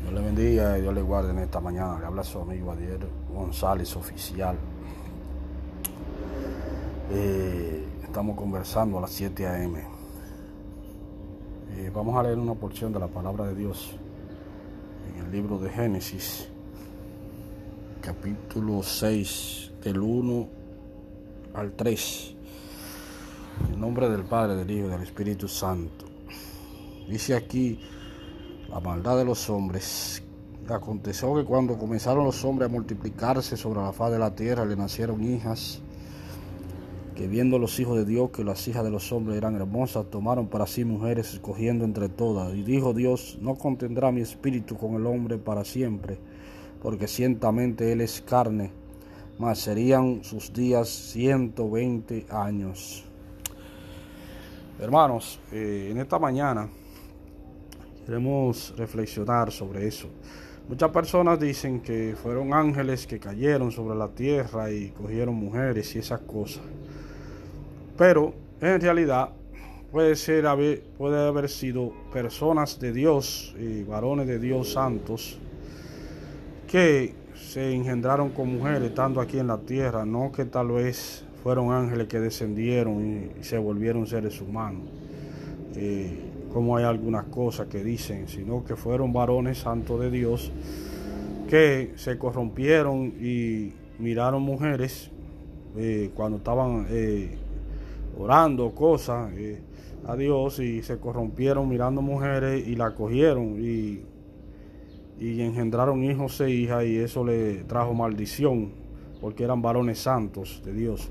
Dios le bendiga y Dios le guarde en esta mañana. Le habla su amigo Adiel González Oficial. Eh, estamos conversando a las 7 a.m. Eh, vamos a leer una porción de la palabra de Dios en el libro de Génesis, capítulo 6, del 1 al 3. En nombre del Padre, del Hijo y del Espíritu Santo. Dice aquí la maldad de los hombres. Aconteció que cuando comenzaron los hombres a multiplicarse sobre la faz de la tierra, le nacieron hijas, que viendo los hijos de Dios que las hijas de los hombres eran hermosas, tomaron para sí mujeres, escogiendo entre todas. Y dijo Dios, no contendrá mi espíritu con el hombre para siempre, porque ciertamente él es carne, mas serían sus días ciento veinte años. Hermanos, eh, en esta mañana Queremos reflexionar sobre eso. Muchas personas dicen que fueron ángeles que cayeron sobre la tierra y cogieron mujeres y esas cosas. Pero en realidad puede ser puede haber sido personas de Dios y varones de Dios santos que se engendraron con mujeres estando aquí en la tierra, no que tal vez fueron ángeles que descendieron y se volvieron seres humanos. Eh, como hay algunas cosas que dicen, sino que fueron varones santos de Dios que se corrompieron y miraron mujeres eh, cuando estaban eh, orando cosas eh, a Dios y se corrompieron mirando mujeres y la cogieron y, y engendraron hijos e hijas y eso le trajo maldición porque eran varones santos de Dios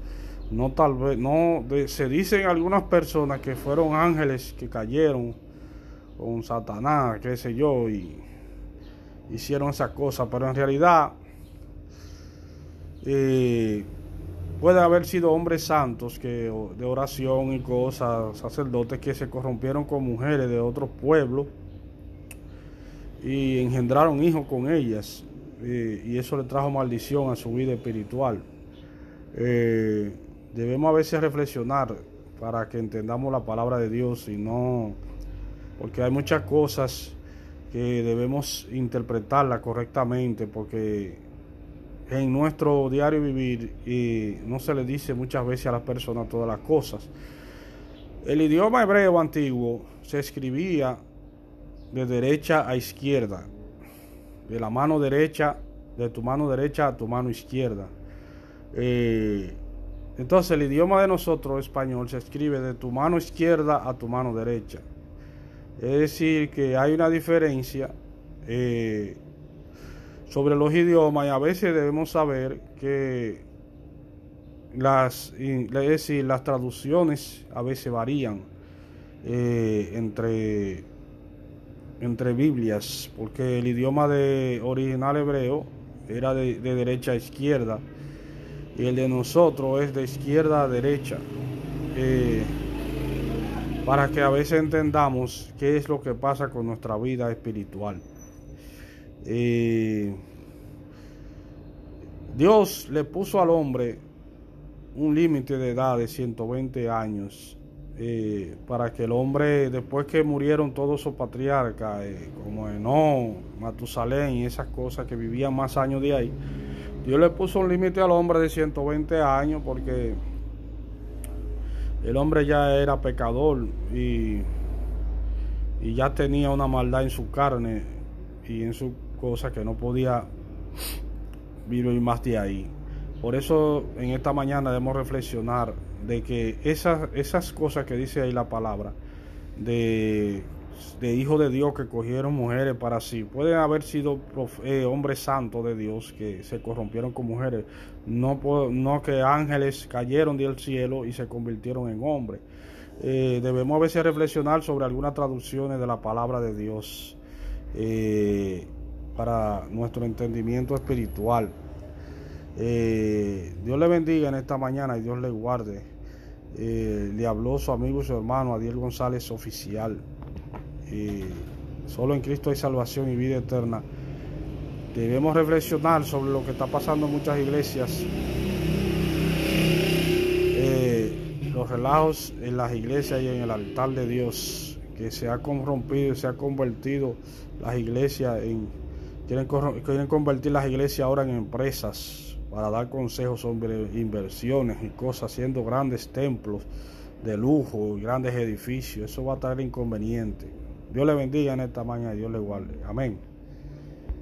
no tal vez, no, se dicen algunas personas que fueron ángeles que cayeron con Satanás, qué sé yo, y hicieron esas cosas, pero en realidad eh, puede haber sido hombres santos que de oración y cosas, sacerdotes que se corrompieron con mujeres de otros pueblos y engendraron hijos con ellas, eh, y eso le trajo maldición a su vida espiritual. Eh, debemos a veces reflexionar para que entendamos la palabra de Dios y no, porque hay muchas cosas que debemos interpretarla correctamente, porque en nuestro diario vivir y no se le dice muchas veces a las personas todas las cosas. El idioma hebreo antiguo se escribía de derecha a izquierda, de la mano derecha, de tu mano derecha a tu mano izquierda. Eh, entonces el idioma de nosotros, español, se escribe de tu mano izquierda a tu mano derecha. Es decir, que hay una diferencia eh, sobre los idiomas y a veces debemos saber que las, decir, las traducciones a veces varían eh, entre, entre Biblias, porque el idioma de original hebreo era de derecha a izquierda y el de nosotros es de izquierda a derecha. Eh, para que a veces entendamos qué es lo que pasa con nuestra vida espiritual. Eh, Dios le puso al hombre un límite de edad de 120 años eh, para que el hombre, después que murieron todos sus patriarcas, como Enón, Matusalén y esas cosas que vivían más años de ahí, Dios le puso un límite al hombre de 120 años porque el hombre ya era pecador y, y ya tenía una maldad en su carne y en su cosa que no podía vivir más de ahí. Por eso en esta mañana debemos reflexionar de que esas, esas cosas que dice ahí la palabra, de de hijos de Dios que cogieron mujeres para sí. Pueden haber sido eh, hombres santos de Dios que se corrompieron con mujeres. No, no que ángeles cayeron del cielo y se convirtieron en hombres. Eh, debemos a veces reflexionar sobre algunas traducciones de la palabra de Dios eh, para nuestro entendimiento espiritual. Dios le bendiga en esta mañana y Dios le guarde. le habló su amigo y su hermano Adiel González Oficial y solo en Cristo hay salvación y vida eterna. Debemos reflexionar sobre lo que está pasando en muchas iglesias. Eh, los relajos en las iglesias y en el altar de Dios que se ha corrompido y se ha convertido las iglesias en quieren, convertir las iglesias ahora en empresas para dar consejos sobre inversiones y cosas, haciendo grandes templos de lujo y grandes edificios. Eso va a traer inconveniente. Dios le bendiga en esta mañana y Dios le guarde. Amén.